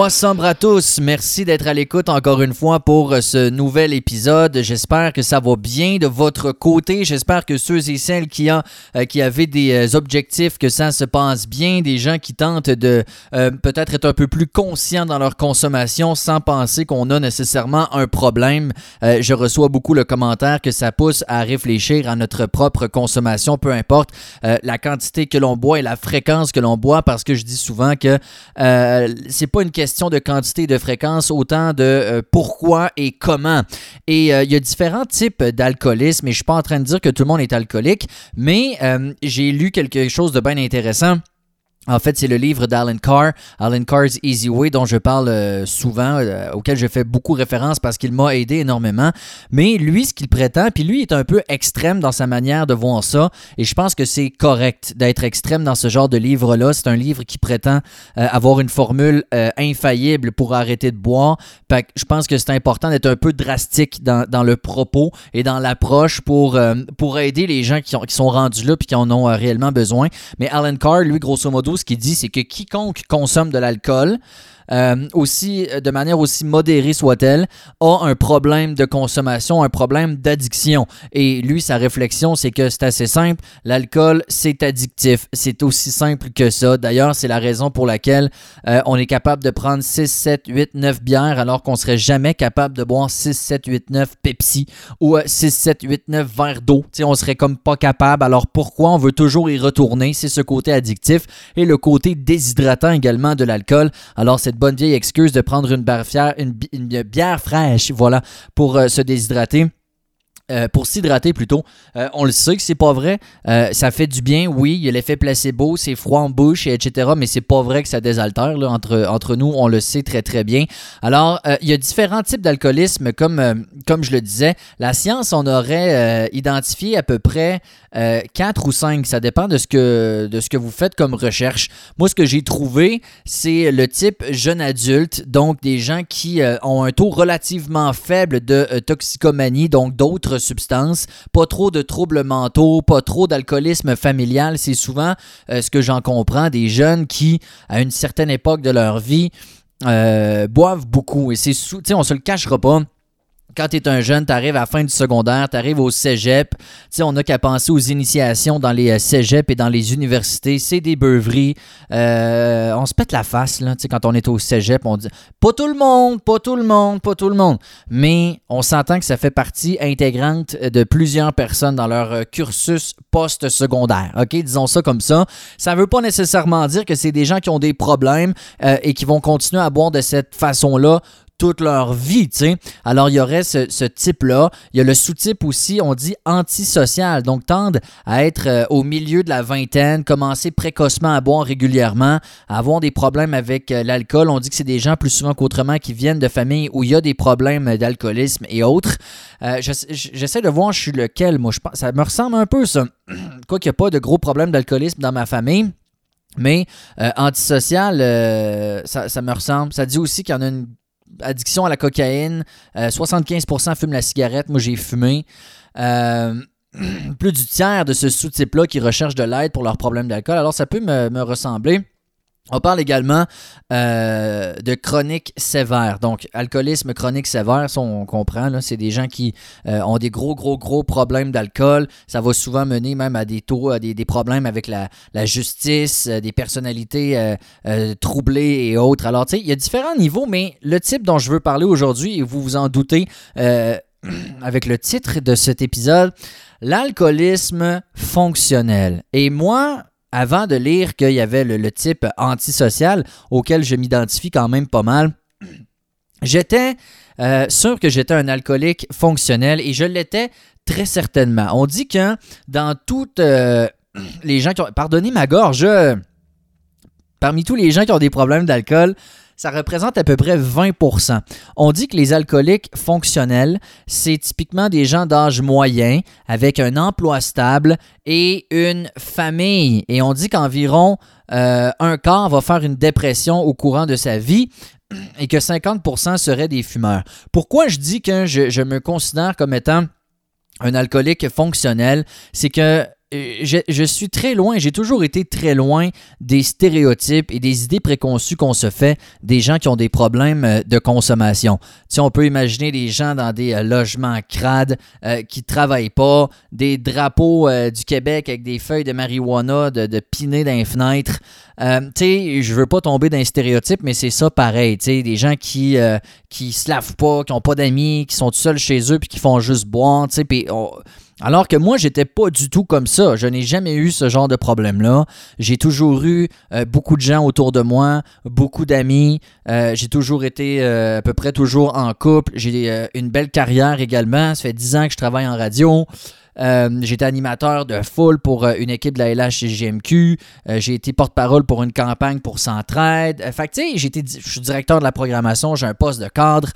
Voix sombre à tous. Merci d'être à l'écoute encore une fois pour ce nouvel épisode. J'espère que ça va bien de votre côté. J'espère que ceux et celles qui, ont, euh, qui avaient des euh, objectifs, que ça se passe bien. Des gens qui tentent de euh, peut-être être un peu plus conscients dans leur consommation sans penser qu'on a nécessairement un problème. je reçois beaucoup le commentaire que ça pousse à réfléchir à notre propre consommation, peu importe la quantité que l'on boit et la fréquence que l'on boit, parce que je dis souvent que c'est pas une question de quantité et de fréquence, autant de euh, pourquoi et comment. Et euh, il y a différents types d'alcoolisme, et je suis pas en train de dire que tout le monde est alcoolique, mais euh, j'ai lu quelque chose de bien intéressant en fait, c'est le livre d'Alan Carr, Alan Carr's Easy Way, dont je parle euh, souvent, euh, auquel je fais beaucoup référence parce qu'il m'a aidé énormément. Mais lui, ce qu'il prétend, puis lui est un peu extrême dans sa manière de voir ça, et je pense que c'est correct d'être extrême dans ce genre de livre-là. C'est un livre qui prétend euh, avoir une formule infaillible pour arrêter de boire. Je pense que c'est important d'être un peu drastique dans, le propos et dans l'approche pour, pour aider les gens qui, qui sont rendus là puis qui en ont réellement besoin. Mais Alan Carr, lui, grosso modo, ce qu'il dit, c'est que quiconque consomme de l'alcool euh, aussi, euh, de manière aussi modérée soit-elle, a un problème de consommation, un problème d'addiction. Et lui, sa réflexion, c'est que c'est assez simple. L'alcool, c'est addictif. C'est aussi simple que ça. D'ailleurs, c'est la raison pour laquelle euh, on est capable de prendre 6, 7, 8, 9 bières alors qu'on serait jamais capable de boire 6, 7, 8, 9 Pepsi ou 6, 7, 8, 9 verres d'eau. on serait comme pas capable. Alors pourquoi on veut toujours y retourner? C'est ce côté addictif et le côté déshydratant également de l'alcool. Alors cette bonne vieille excuse de prendre une bière, une, bière fraîche, voilà, pour euh, se déshydrater. Euh, pour s'hydrater plutôt. Euh, on le sait que c'est pas vrai. Euh, ça fait du bien, oui. Il y a l'effet placebo, c'est froid en bouche, etc. Mais c'est pas vrai que ça désaltère. Là, entre, entre nous, on le sait très très bien. Alors, il y a différents types d'alcoolisme, comme, comme je le disais. La science, on aurait identifié à peu près 4 ou 5. Ça dépend de ce, que, de ce que vous faites comme recherche. Moi, ce que j'ai trouvé, c'est le type jeune adulte, donc des gens qui ont un taux relativement faible de toxicomanie, donc d'autres substances, pas trop de troubles mentaux, pas trop d'alcoolisme familial. C'est souvent euh, ce que j'en comprends, des jeunes qui, à une certaine époque de leur vie, euh, boivent beaucoup. Et c'est, on se le cachera pas quand tu es un jeune, tu arrives à la fin du secondaire, tu arrives au cégep. on n'a qu'à penser aux initiations dans les euh, cégeps et dans les universités. C'est des beuveries. Euh, on se pète la face là, quand on est au cégep. On dit pas tout le monde, pas tout le monde, pas tout le monde. Mais on s'entend que ça fait partie intégrante de plusieurs personnes dans leur euh, cursus post-secondaire. OK, disons ça comme ça. Ça ne veut pas nécessairement dire que c'est des gens qui ont des problèmes et qui vont continuer à boire de cette façon-là toute leur vie, tu sais. Alors, il y aurait ce, type-là. Il y a le sous-type aussi, on dit antisocial, donc tendent à être euh, au milieu de la vingtaine, commencer précocement à boire régulièrement, avoir des problèmes avec euh, l'alcool. On dit que c'est des gens plus souvent qu'autrement qui viennent de familles où il y a des problèmes d'alcoolisme et autres. Euh, j'essaie de voir, je suis lequel, moi. Je pense, ça me ressemble un peu, ça. Quoi qu'il n'y a pas de gros problèmes d'alcoolisme dans ma famille. Mais antisocial, ça, ça, me ressemble. Ça dit aussi qu'il y en a une addiction à la cocaïne. 75% euh, fument la cigarette. Moi, j'ai fumé. Euh, plus du tiers de ce sous-type-là qui recherchent de l'aide pour leurs problèmes d'alcool. Alors, ça peut me ressembler. On parle également euh, de chronique sévère. Donc, alcoolisme chronique sévère, ça on comprend, c'est des gens qui euh, ont des gros, gros, gros problèmes d'alcool. Ça va souvent mener même à des taux, à des, problèmes avec la, justice, euh, des personnalités troublées et autres. Alors, tu sais, il y a différents niveaux, mais le type dont je veux parler aujourd'hui, et vous vous en doutez avec le titre de cet épisode, l'alcoolisme fonctionnel. Et moi, avant de lire qu'il y avait le, type antisocial auquel je m'identifie quand même pas mal, j'étais euh, sûr que j'étais un alcoolique fonctionnel et je l'étais très certainement. On dit que dans toutes euh, les gens qui ont... Pardonnez ma gorge. Parmi tous les gens qui ont des problèmes d'alcool, ça représente à peu près 20% On dit que les alcooliques fonctionnels, c'est typiquement des gens d'âge moyen avec un emploi stable et une famille. Et on dit qu'environ euh, un quart va faire une dépression au courant de sa vie et que 50% seraient des fumeurs. Pourquoi je dis que je, je me considère comme étant un alcoolique fonctionnel, c'est que je, suis très loin, j'ai toujours été très loin des stéréotypes et des idées préconçues qu'on se fait des gens qui ont des problèmes euh, de consommation. Si on peut imaginer des gens dans des euh, logements crades euh, qui travaillent pas, des drapeaux du Québec avec des feuilles de marijuana de, de dans les fenêtres. tu sais, je veux pas tomber dans un stéréotype, mais c'est ça pareil. Tu sais, des gens qui, qui se lavent pas, qui ont pas d'amis, qui sont tout seuls chez eux puis qui font juste boire. Tu sais, puis alors que moi, j'étais pas du tout comme ça. Je n'ai jamais eu ce genre de problème-là. J'ai toujours eu euh, beaucoup de gens autour de moi, beaucoup d'amis. Euh, j'ai toujours été euh, à peu près toujours en couple. J'ai une belle carrière également. Ça fait dix ans que je travaille en radio. J'étais animateur de foule pour une équipe de la LHGMQ. j'ai été porte-parole pour une campagne pour Centraide. fait que, tu sais, je suis directeur de la programmation, j'ai un poste de cadre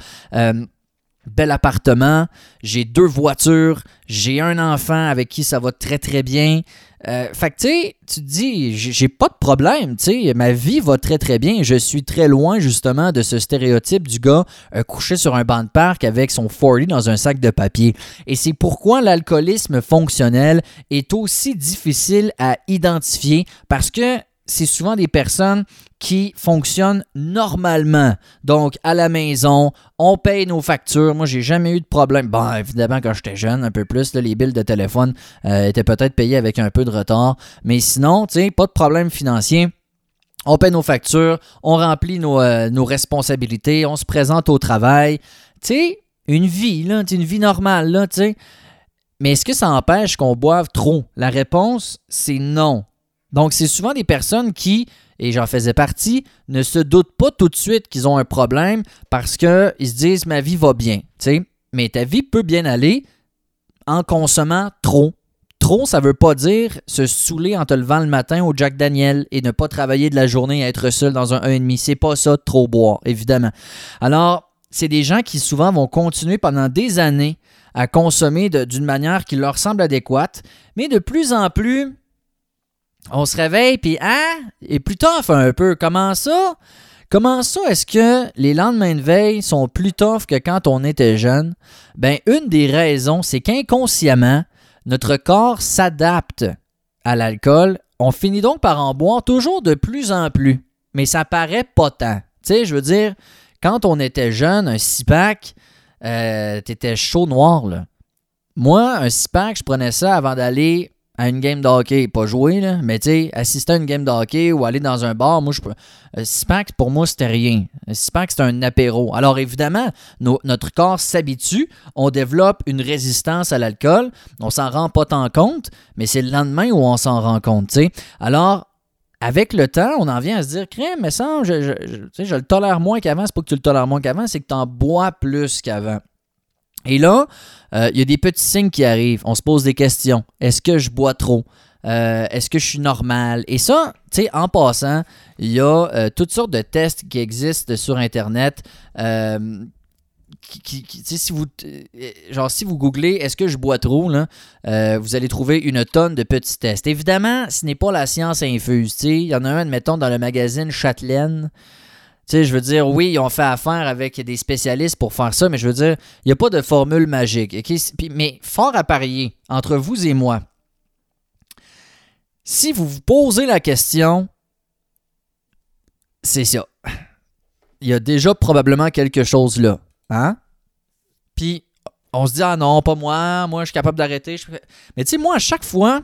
bel appartement, j'ai deux voitures, j'ai un enfant avec qui ça va très très bien. Euh, fait que tu sais, tu te dis, j'ai pas de problème, tu sais, ma vie va très très bien. Je suis très loin justement de ce stéréotype du gars euh, couché sur un banc de parc avec son 40 dans un sac de papier. Et c'est pourquoi l'alcoolisme fonctionnel est aussi difficile à identifier parce que c'est souvent des personnes qui fonctionnent normalement. Donc, à la maison, on paye nos factures. Moi, j'ai jamais eu de problème. Bon, évidemment, quand j'étais jeune, un peu plus, les billes de téléphone euh, étaient peut-être payés avec un peu de retard. Mais sinon, tu sais, pas de problème financier. On paye nos factures, on remplit nos, euh, responsabilités, on se présente au travail. Tu sais, une vie, là, une vie normale, là, tu sais. Mais est-ce que ça empêche qu'on boive trop? La réponse, c'est non. Donc, c'est souvent des personnes qui, et j'en faisais partie, ne se doutent pas tout de suite qu'ils ont un problème parce qu'ils se disent ma vie va bien. Mais ta vie peut bien aller en consommant trop. Trop, ça ne veut pas dire se saouler en te levant le matin au Jack Daniel et ne pas travailler de la journée et être seul dans un 1,5. C'est pas ça, trop boire, évidemment. Alors, c'est des gens qui souvent vont continuer pendant des années à consommer d'une manière qui leur semble adéquate, mais de plus en plus, on se réveille, puis hein, et plus tough un peu. Comment ça? Comment ça est-ce que les lendemains de veille sont plus tough que quand on était jeune? Ben, une des raisons, c'est qu'inconsciemment, notre corps s'adapte à l'alcool. On finit donc par en boire toujours de plus en plus. Mais ça paraît pas tant. Tu sais, je veux dire, quand on était jeune, un six-pack, euh, t'étais chaud noir, là. Moi, un six-pack, je prenais ça avant d'aller à une game de hockey, pas jouer, là, mais assister à une game de hockey ou aller dans un bar, moi, je peux. Euh, Six-pack, pour moi, c'était rien. Six-pack, c'est un apéro. Alors, évidemment, notre corps s'habitue, on développe une résistance à l'alcool, on s'en rend pas tant compte, mais c'est le lendemain où on s'en rend compte. Alors, avec le temps, on en vient à se dire, crème, mais ça, je, je, je le tolère moins qu'avant. C'est pas que tu le tolères moins qu'avant, c'est que tu en bois plus qu'avant. Et là, euh, il y a des petits signes qui arrivent. On se pose des questions. Est-ce que je bois trop? Euh, est-ce que je suis normal? Et ça, tu sais, en passant, il y a euh, toutes sortes de tests qui existent sur Internet. Si vous genre si vous googlez est-ce que je bois trop là, vous allez trouver une tonne de petits tests. Évidemment, ce n'est pas la science infuse. Il y en a un, mettons, dans le magazine Châtelaine. Tu je veux dire, oui, ils ont fait affaire avec des spécialistes pour faire ça, mais je veux dire, il n'y a pas de formule magique. mais fort à parier, entre vous et moi, si vous vous posez la question, c'est ça. Il y a déjà probablement quelque chose là. Hein? Puis, on se dit, ah non, pas moi, moi, je suis capable d'arrêter. Mais tu sais, moi, à chaque fois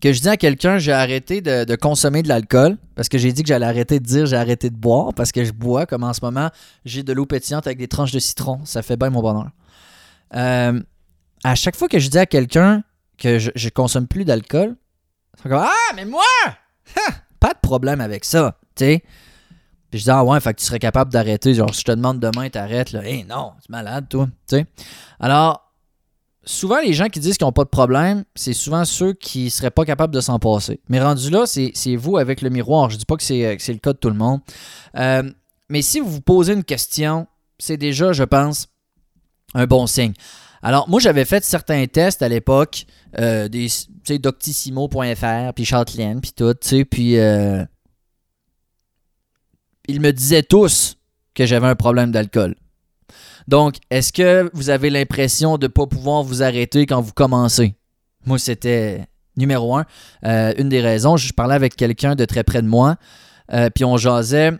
que je dis à quelqu'un j'ai arrêté de, consommer de l'alcool parce que j'ai dit que j'allais arrêter de dire j'ai arrêté de boire parce que je bois comme en ce moment j'ai de l'eau pétillante avec des tranches de citron. Ça fait bien mon bonheur. Euh, à chaque fois que je dis à quelqu'un que je, consomme plus d'alcool c'est comme ah mais moi! Pas de problème avec ça tu sais. Puis je dis ah ouais fait que tu serais capable d'arrêter. Genre si je te demande demain t'arrêtes là. Hé non tu es malade toi tu sais. Alors souvent, les gens qui disent qu'ils n'ont pas de problème, c'est souvent ceux qui ne seraient pas capables de s'en passer. Mais rendu là, c'est vous avec le miroir. Je ne dis pas que c'est le cas de tout le monde. Euh, mais si vous vous posez une question, c'est déjà, je pense, un bon signe. Alors, moi, j'avais fait certains tests à l'époque, euh, des, doctissimo.fr, puis Châtelaine, puis tout, tu sais, puis euh, ils me disaient tous que j'avais un problème d'alcool. Donc, est-ce que vous avez l'impression de ne pas pouvoir vous arrêter quand vous commencez? Moi, c'était Numéro un, euh, une des raisons, je parlais avec quelqu'un de très près de moi, euh, puis on jasait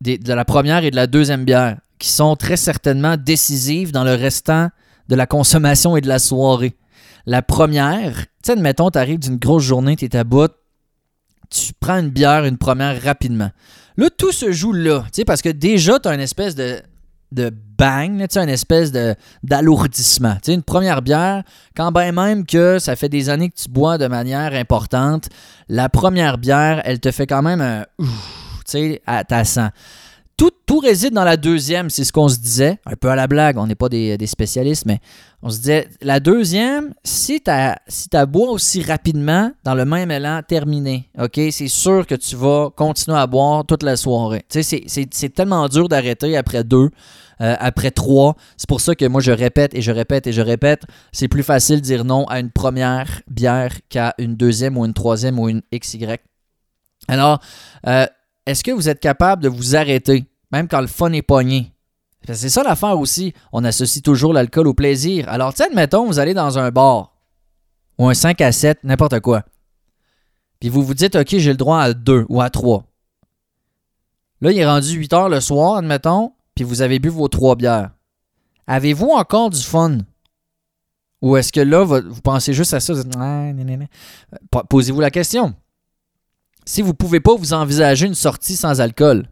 de la première et de la deuxième bière, qui sont très certainement décisives dans le restant de la consommation et de la soirée. La première, tu sais, admettons, tu arrives d'une grosse journée, tu es à bout, tu prends une bière, une première rapidement. Là, tout se joue là, tu sais, parce que déjà, tu as une espèce de, de bang, sais, une espèce d'alourdissement. Tu sais, une première bière, quand bien même que ça fait des années que tu bois de manière importante, la première bière, elle te fait quand même un... Sais, à ta sang. Tout, réside dans la deuxième, c'est ce qu'on se disait. Un peu à la blague, on n'est pas des, spécialistes, mais on se disait, la deuxième, si tu si bois aussi rapidement, dans le même élan, terminé, OK, c'est sûr que tu vas continuer à boire toute la soirée. Tu sais, c'est tellement dur d'arrêter après deux, euh, après trois. C'est pour ça que moi, je répète et je répète et je répète, c'est plus facile de dire non à une première bière qu'à une deuxième ou une troisième ou une XY. Alors, euh, est-ce que vous êtes capable de vous arrêter, même quand le fun est pogné? C'est ça l'affaire aussi. On associe toujours l'alcool au plaisir. Alors, sais, admettons, vous allez dans un bar ou un 5 à 7, n'importe quoi. Puis vous vous dites, OK, j'ai le droit à 2 ou à 3. Là, il est rendu 8 heures le soir, admettons, puis vous avez bu vos trois bières. Avez-vous encore du fun? Ou est-ce que là, vous pensez juste à ça? Posez-vous la question si vous ne pouvez pas vous envisager une sortie sans alcool,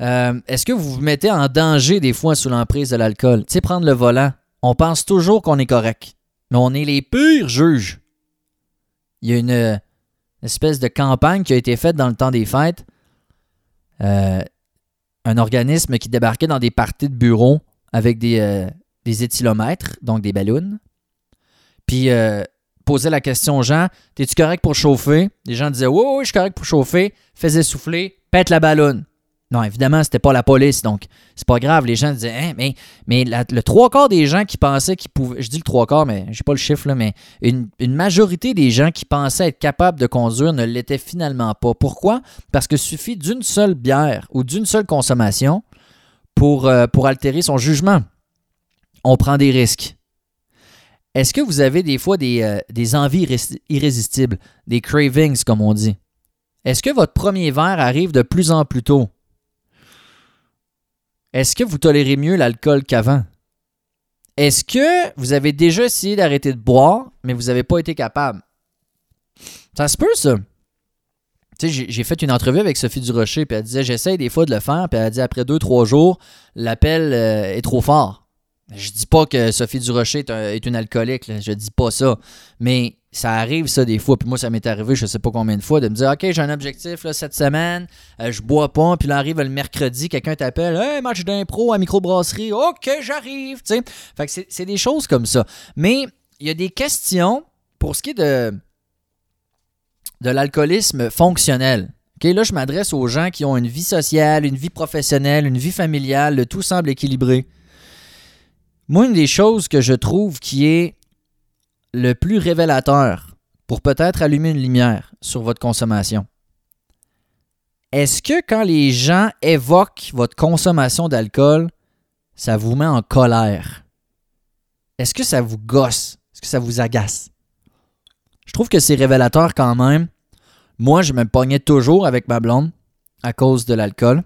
euh, est-ce que vous vous mettez en danger des fois sous l'emprise de l'alcool? Tu sais, prendre le volant, on pense toujours qu'on est correct, mais on est les pires juges. Il y a une, espèce de campagne qui a été faite dans le temps des fêtes. Euh, un organisme qui débarquait dans des parties de bureau avec des, euh, des éthylomètres, donc des ballons. Puis posait la question aux gens T'es-tu correct pour chauffer? Les gens disaient Oui, oui, je suis correct pour chauffer. Faisait souffler, pète la ballonne. Non, évidemment, c'était pas la police, donc c'est pas grave. Les gens disaient hein, mais, mais le trois quarts des gens qui pensaient qu'ils pouvaient. Je dis le trois quarts, mais j'ai pas le chiffre là, mais une, majorité des gens qui pensaient être capables de conduire ne l'étaient finalement pas. Pourquoi? Parce que suffit d'une seule bière ou d'une seule consommation pour, euh, pour altérer son jugement. On prend des risques. Est-ce que vous avez des fois des, euh, envies irrésistibles, des cravings comme on dit? Est-ce que votre premier verre arrive de plus en plus tôt? Est-ce que vous tolérez mieux l'alcool qu'avant? Est-ce que vous avez déjà essayé d'arrêter de boire, mais vous n'avez pas été capable? Ça se peut, ça. J'ai fait une entrevue avec Sophie Durocher, puis elle disait J'essaie des fois de le faire, puis elle a dit après deux, trois jours, l'appel euh, est trop fort. Je dis pas que Sophie Durocher est, une alcoolique, là. je dis pas ça. Mais ça arrive, ça, des fois. Puis moi, ça m'est arrivé, je sais pas combien de fois, de me dire OK, j'ai un objectif cette semaine, euh, je bois pas. Puis là, arrive le mercredi, quelqu'un t'appelle Hey, match d'impro à microbrasserie. OK, j'arrive. Fait que c'est des choses comme ça. Mais il y a des questions pour ce qui est de, de l'alcoolisme fonctionnel. Là, je m'adresse aux gens qui ont une vie sociale, une vie professionnelle, une vie familiale, le tout semble équilibré. Moi, une des choses que je trouve qui est le plus révélateur pour peut-être allumer une lumière sur votre consommation, est-ce que quand les gens évoquent votre consommation d'alcool, ça vous met en colère? Est-ce que ça vous gosse? Est-ce que ça vous agace? Je trouve que c'est révélateur quand même. Moi, je me pognais toujours avec ma blonde à cause de l'alcool.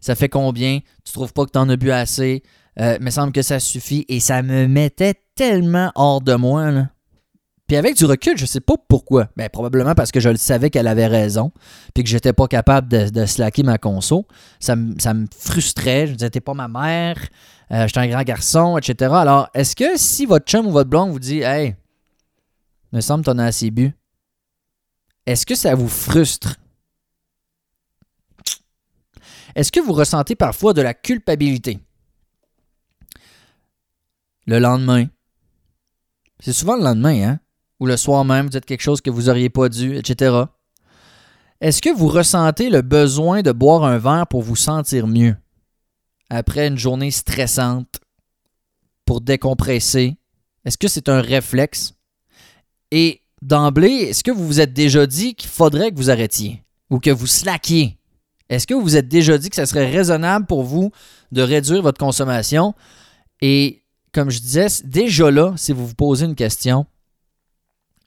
Ça fait combien? Tu trouves pas que tu en as bu assez? Euh, me semble que ça suffit et ça me mettait tellement hors de moi. Puis avec du recul, je sais pas pourquoi. ben, probablement parce que je le savais qu'elle avait raison, puis que j'étais pas capable de, slacker ma conso. Ça, me frustrait. Je me disais, t'es pas ma mère, euh, j'étais un grand garçon, etc. Alors, est-ce que si votre chum ou votre blonde vous dit, hey, me semble t'en as assez bu, est-ce que ça vous frustre? Est-ce que vous ressentez parfois de la culpabilité? Le lendemain. C'est souvent le lendemain, hein? Ou le soir même, vous dites quelque chose que vous n'auriez pas dû, etc. Est-ce que vous ressentez le besoin de boire un verre pour vous sentir mieux? Après une journée stressante, pour décompresser? Est-ce que c'est un réflexe? Et d'emblée, est-ce que vous vous êtes déjà dit qu'il faudrait que vous arrêtiez? Ou que vous slackiez? Est-ce que vous vous êtes déjà dit que ce serait raisonnable pour vous de réduire votre consommation? Et comme je disais, déjà là, si vous vous posez une question,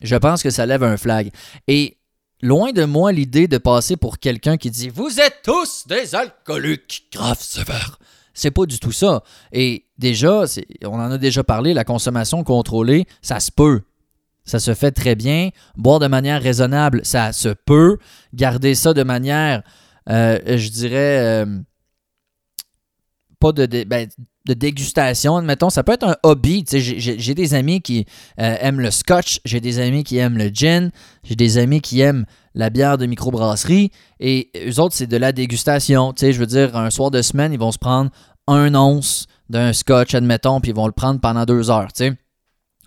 je pense que ça lève un flag. Et loin de moi l'idée de passer pour quelqu'un qui dit Vous êtes tous des alcooliques graves sévères. C'est pas du tout ça. Et déjà, on en a déjà parlé, la consommation contrôlée, ça se peut. Ça se fait très bien. Boire de manière raisonnable, ça se peut. Garder ça de manière, euh, je dirais, euh, pas de, ben, de dégustation, admettons, ça peut être un hobby. J'ai des amis qui euh, aiment le scotch, j'ai des amis qui aiment le gin, j'ai des amis qui aiment la bière de microbrasserie, et eux autres, c'est de la dégustation. Je veux dire, un soir de semaine, ils vont se prendre un once d'un scotch, admettons, puis ils vont le prendre pendant deux heures.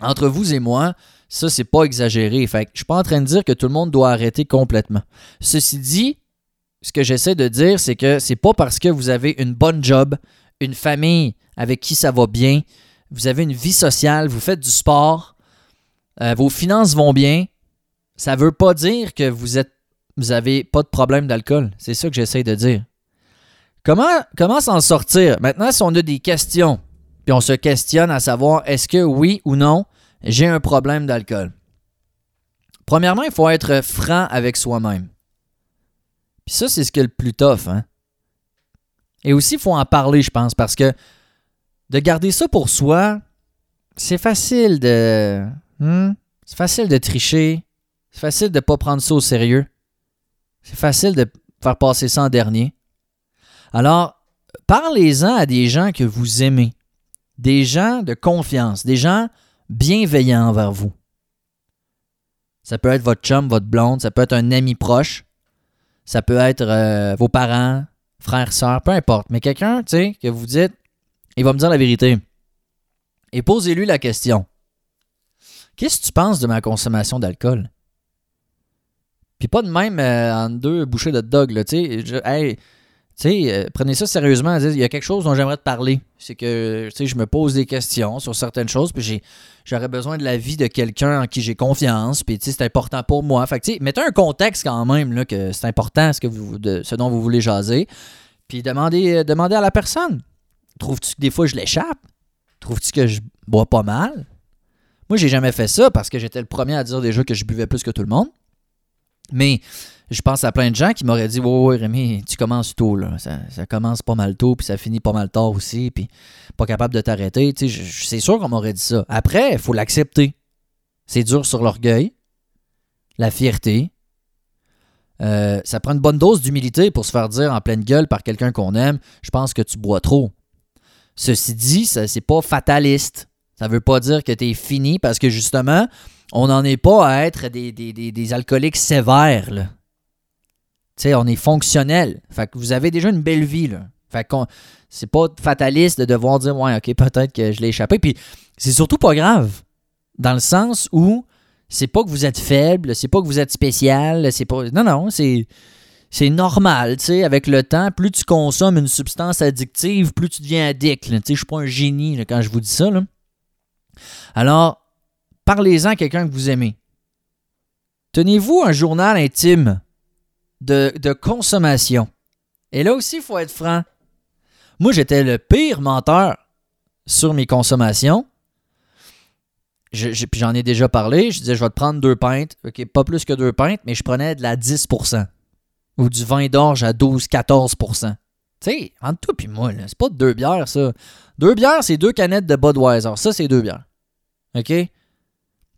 Entre vous et moi, ça, c'est pas exagéré. Fait je suis pas en train de dire que tout le monde doit arrêter complètement. Ceci dit, ce que j'essaie de dire, c'est que c'est pas parce que vous avez une bonne job, une famille avec qui ça va bien, vous avez une vie sociale, vous faites du sport, euh, vos finances vont bien, ça veut pas dire que vous êtes vous avez pas de problème d'alcool. C'est ça que j'essaie de dire. Comment, comment s'en sortir? Maintenant, si on a des questions, puis on se questionne à savoir est-ce que oui ou non, j'ai un problème d'alcool? Premièrement, il faut être franc avec soi-même. Puis ça, c'est ce qui est le plus tough. Hein? Et aussi, il faut en parler, je pense, parce que de garder ça pour soi, c'est facile de. Hmm? C'est facile de tricher. C'est facile de ne pas prendre ça au sérieux. C'est facile de faire passer ça en dernier. Alors, parlez-en à des gens que vous aimez, des gens de confiance, des gens bienveillant envers vous. Ça peut être votre chum, votre blonde, ça peut être un ami proche, ça peut être euh, vos parents, frères, sœurs, peu importe. Mais quelqu'un, tu sais, que vous dites, il va me dire la vérité. Et posez-lui la question. Qu'est-ce que tu penses de ma consommation d'alcool? Puis pas de même euh, en deux bouchées de dog, là, tu sais. Hey, sais, euh, prenez ça sérieusement. Il y a quelque chose dont j'aimerais te parler. C'est que, tu sais, je me pose des questions sur certaines choses, puis j'aurais besoin de l'avis de quelqu'un en qui j'ai confiance, puis, tu sais, c'est important pour moi. Fait que, tu sais, mettez un contexte quand même, là, que c'est important ce, que vous, de, ce dont vous voulez jaser, puis demandez, euh, demandez à la personne. Trouves-tu que des fois je l'échappe? Trouves-tu que je bois pas mal? Moi, j'ai jamais fait ça parce que j'étais le premier à dire déjà que je buvais plus que tout le monde. Mais je pense à plein de gens qui m'auraient dit Ouais, ouais, Rémi, tu commences tôt, là. Ça, commence pas mal tôt, puis ça finit pas mal tard aussi, puis pas capable de t'arrêter. C'est sûr qu'on m'aurait dit ça. Après, il faut l'accepter. C'est dur sur l'orgueil, la fierté. Euh, ça prend une bonne dose d'humilité pour se faire dire en pleine gueule par quelqu'un qu'on aime Je pense que tu bois trop. Ceci dit, c'est pas fataliste. Ça veut pas dire que tu es fini parce que justement, on n'en est pas à être des, alcooliques sévères. On est fonctionnel. Fait que vous avez déjà une belle vie, là. Fait c'est pas fataliste de devoir dire ouais, OK, peut-être que je l'ai échappé puis c'est surtout pas grave dans le sens où c'est pas que vous êtes faible, c'est pas que vous êtes spécial, c'est pas non non, c'est c'est normal, tu avec le temps, plus tu consommes une substance addictive, plus tu deviens addict. Tu sais, je suis pas un génie quand je vous dis ça. Alors, parlez-en à quelqu'un que vous aimez. Tenez-vous un journal intime de, consommation. Et là aussi, il faut être franc. Moi, j'étais le pire menteur sur mes consommations. Puis j'en ai déjà parlé. Je disais, je vais te prendre deux pintes. OK, pas plus que deux pintes, mais je prenais de la 10% ou du vin d'orge à 12-14% Tu sais, entre toi et moi, c'est pas deux bières, ça. Deux bières, c'est deux canettes de Budweiser. Ça, c'est deux bières. OK?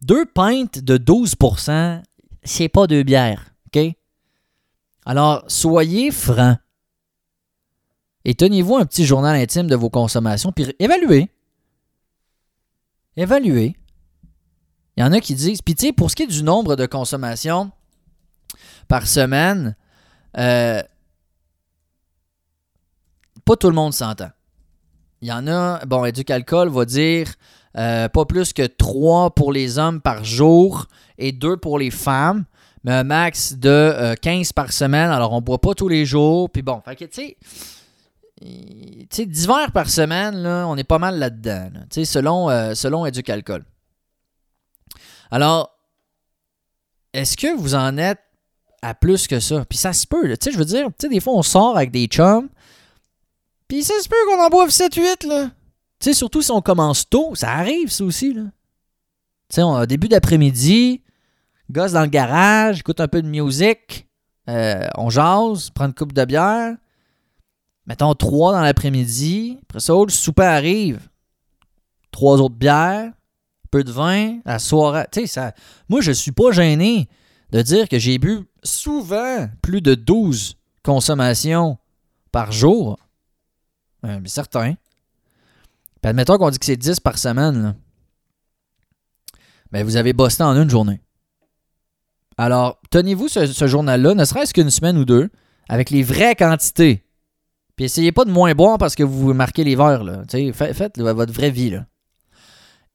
Deux pintes de 12% c'est pas deux bières. Alors, soyez francs. Et tenez-vous un petit journal intime de vos consommations, puis évaluez. Évaluez. Il y en a qui disent, puis tu sais, pour ce qui est du nombre de consommations par semaine, euh, pas tout le monde s'entend. Il y en a, bon, Éducalcool va dire euh, pas plus que 3 pour les hommes par jour et 2 pour les femmes mais un max de 15 euh, par semaine. Alors, on ne boit pas tous les jours. Puis bon, fait que, tu sais, d'hiver par semaine, on est pas mal là-dedans. Selon, euh, selon. Alors, est-ce que vous en êtes à plus que ça? Puis ça se peut, je veux dire, des fois, on sort avec des chums, puis ça se peut qu'on en boive 7-8, là. Tu surtout si on commence tôt, ça arrive, ça aussi, là. Début d'après-midi, gosse dans le garage, écoute un peu de musique, euh, on jase, prend une coupe de bière, mettons trois dans l'après-midi, après ça, le souper arrive, trois autres bières, peu de vin, la soirée. Tu sais, ça. Moi, je suis pas gêné de dire que j'ai bu souvent plus de 12 consommations par jour. Euh, mais certain. Puis admettons qu'on dit que c'est 10 par semaine. Ben, vous avez bossé en une journée. Alors, tenez-vous ce, journal-là, ne serait-ce qu'une semaine ou deux, avec les vraies quantités. Puis essayez pas de moins boire parce que vous marquez les verres. Là. faites, votre vraie vie. Là.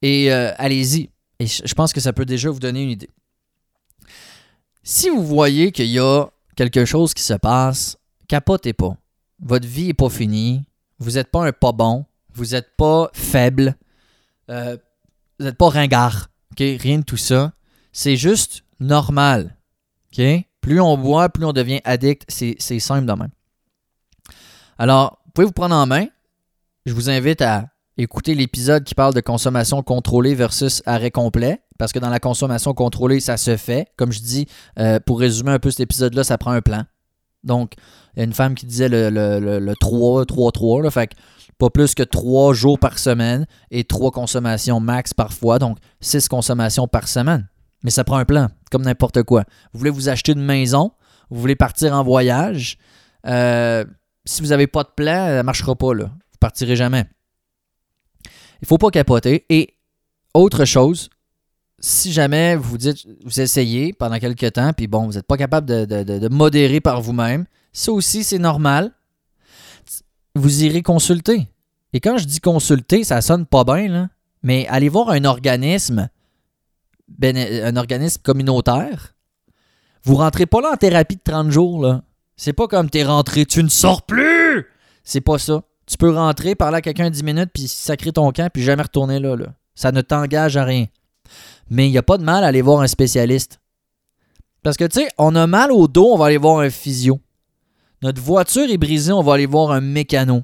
Et euh, allez-y. Et je pense que ça peut déjà vous donner une idée. Si vous voyez qu'il y a quelque chose qui se passe, capotez pas. Votre vie n'est pas finie. Vous n'êtes pas un pas bon. Vous n'êtes pas faible. Euh, vous n'êtes pas ringard. Rien de tout ça. C'est juste normal. Plus on boit, plus on devient addict. C'est simple de même. Alors, vous pouvez vous prendre en main? Je vous invite à écouter l'épisode qui parle de consommation contrôlée versus arrêt complet. Parce que dans la consommation contrôlée, ça se fait. Comme je dis, euh, pour résumer un peu cet épisode-là, ça prend un plan. Donc, il y a une femme qui disait le, le, 3, 3, 3. fait que pas plus que 3 jours par semaine et 3 consommations max par fois. Donc, 6 consommations par semaine. Mais ça prend un plan, comme n'importe quoi. Vous voulez vous acheter une maison, vous voulez partir en voyage. Euh, si vous n'avez pas de plan, ça ne marchera pas. Là. Vous ne partirez jamais. Il ne faut pas capoter. Et autre chose, si jamais vous dites, vous essayez pendant quelques temps, puis bon, vous n'êtes pas capable de, modérer par vous-même, ça aussi, c'est normal. Vous irez consulter. Et quand je dis consulter, ça sonne pas bien, là, mais allez voir un organisme, un organisme communautaire. Vous rentrez pas là en thérapie de 30 jours, là. C'est pas comme t'es rentré, tu ne sors plus! C'est pas ça. Tu peux rentrer, parler à quelqu'un 10 minutes, puis sacrer ton camp, puis jamais retourner là. là. Ça ne t'engage à rien. Mais il n'y a pas de mal à aller voir un spécialiste. Parce que, tu sais, on a mal au dos, on va aller voir un physio. Notre voiture est brisée, on va aller voir un mécano.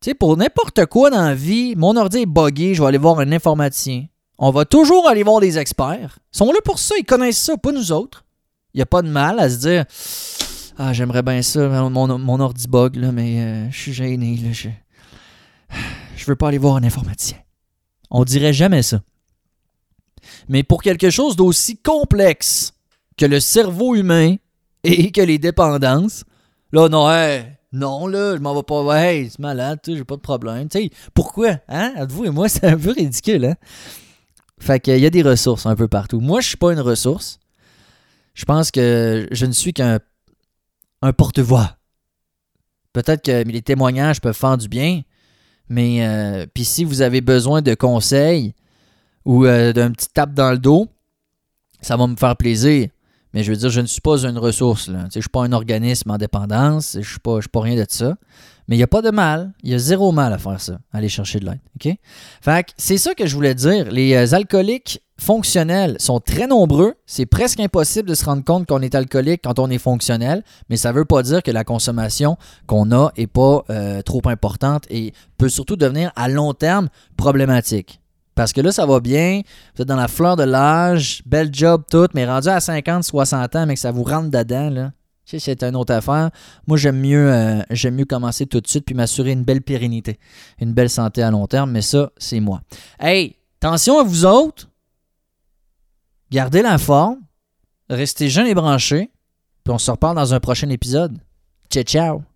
Tu sais, pour n'importe quoi dans la vie, mon ordi est buggé, je vais aller voir un informaticien. On va toujours aller voir des experts. Ils sont là pour ça, ils connaissent ça, pas nous autres. Il n'y a pas de mal à se dire Ah, j'aimerais bien ça, mon, mon ordi bug, là, mais euh, je suis gêné. Là, je... je veux pas aller voir un informaticien. On dirait jamais ça. Mais pour quelque chose d'aussi complexe que le cerveau humain et que les dépendances, là, non, non, là, je m'en vais pas, hey, c'est malade, j'ai pas de problème. Pourquoi? Hein? vous et moi, c'est un peu ridicule, hein? Fait qu'il y a des ressources un peu partout. Moi, je suis pas une ressource. Je pense que je ne suis qu'un un porte-voix. Peut-être que les témoignages peuvent faire du bien, mais euh, puis si vous avez besoin de conseils, ou euh, d'un petit tape dans le dos, ça va me faire plaisir. Mais je veux dire, je ne suis pas une ressource. Là. Je ne suis pas un organisme en dépendance. Je ne suis, suis pas rien de ça. Mais il n'y a pas de mal. Il y a zéro mal à faire ça, aller chercher de l'aide. OK? Fait c'est ça que je voulais dire. Les euh, alcooliques fonctionnels sont très nombreux. C'est presque impossible de se rendre compte qu'on est alcoolique quand on est fonctionnel. Mais ça ne veut pas dire que la consommation qu'on a n'est pas euh, trop importante et peut surtout devenir à long terme problématique. Parce que là, ça va bien. Vous êtes dans la fleur de l'âge, bel job, tout, mais rendu à 50, 60 ans, mais que ça vous rentre dedans, là. C'est une autre affaire. Moi, j'aime mieux, euh, j'aime mieux commencer tout de suite puis m'assurer une belle pérennité, une belle santé à long terme, mais ça, c'est moi. Hey, attention à vous autres. Gardez la forme. Restez jeunes et branchés. Puis on se reparle dans un prochain épisode. Ciao, ciao.